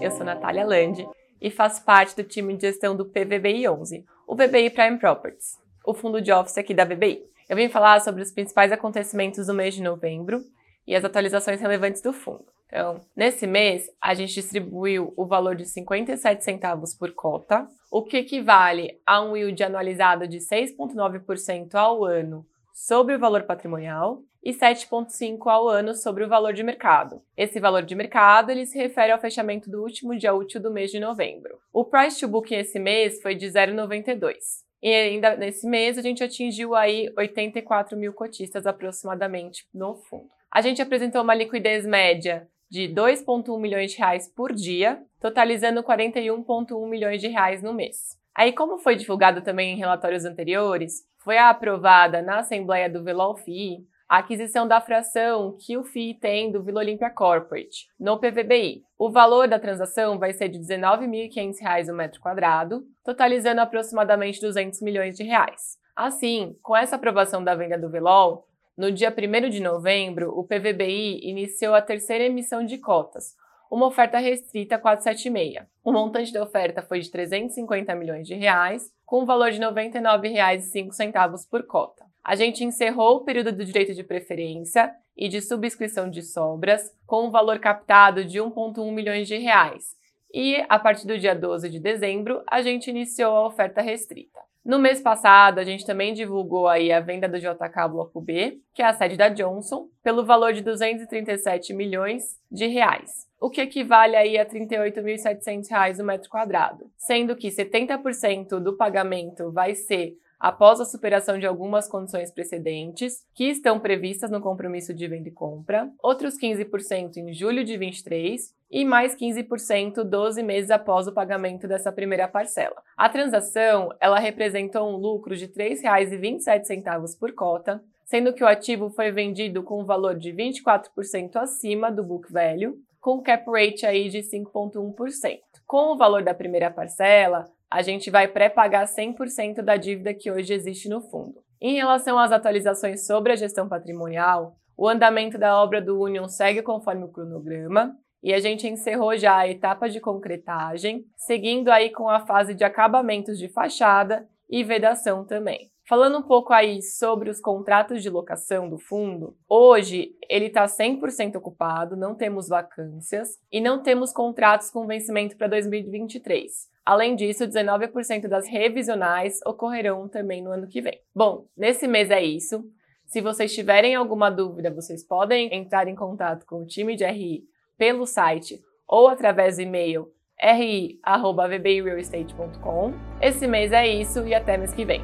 eu sou Natália Landi e faço parte do time de gestão do PVBI 11, o VBI Prime Properties, o fundo de office aqui da VBI. Eu vim falar sobre os principais acontecimentos do mês de novembro e as atualizações relevantes do fundo. Então, nesse mês, a gente distribuiu o valor de 57 centavos por cota, o que equivale a um yield anualizado de 6,9% ao ano sobre o valor patrimonial e 7,5 ao ano sobre o valor de mercado. Esse valor de mercado ele se refere ao fechamento do último dia útil do mês de novembro. O price to book esse mês foi de 0,92. E ainda nesse mês a gente atingiu aí 84 mil cotistas aproximadamente no fundo. A gente apresentou uma liquidez média de 2,1 milhões de reais por dia, totalizando 41,1 milhões de reais no mês. Aí, como foi divulgado também em relatórios anteriores, foi aprovada na Assembleia do FII a aquisição da fração que o FII tem do Vila Olímpia Corporate, no PVBI. O valor da transação vai ser de R$ 19.500 o metro quadrado, totalizando aproximadamente 200 milhões de reais. Assim, com essa aprovação da venda do Velol, no dia 1 de novembro, o PVBI iniciou a terceira emissão de cotas, uma oferta restrita 476. O montante da oferta foi de 350 milhões de reais, com um valor de R$ 99,05 por cota. A gente encerrou o período do direito de preferência e de subscrição de sobras com um valor captado de 1,1 milhões de reais. E a partir do dia 12 de dezembro, a gente iniciou a oferta restrita. No mês passado, a gente também divulgou aí a venda do JK Bloco B, que é a sede da Johnson, pelo valor de 237 milhões de reais, o que equivale aí a R$ 38.700 o metro quadrado, sendo que 70% do pagamento vai ser após a superação de algumas condições precedentes que estão previstas no compromisso de venda e compra, outros 15% em julho de 23 e mais 15% 12 meses após o pagamento dessa primeira parcela. A transação, ela representou um lucro de R$ 3,27 por cota, sendo que o ativo foi vendido com um valor de 24% acima do book value, com cap rate aí de 5.1%. Com o valor da primeira parcela, a gente vai pré-pagar 100% da dívida que hoje existe no fundo. Em relação às atualizações sobre a gestão patrimonial, o andamento da obra do Union segue conforme o cronograma e a gente encerrou já a etapa de concretagem, seguindo aí com a fase de acabamentos de fachada e vedação também. Falando um pouco aí sobre os contratos de locação do fundo, hoje ele está 100% ocupado, não temos vacâncias e não temos contratos com vencimento para 2023. Além disso, 19% das revisionais ocorrerão também no ano que vem. Bom, nesse mês é isso. Se vocês tiverem alguma dúvida, vocês podem entrar em contato com o time de RI pelo site ou através do e-mail ri@vbirealestate.com. Esse mês é isso e até mês que vem.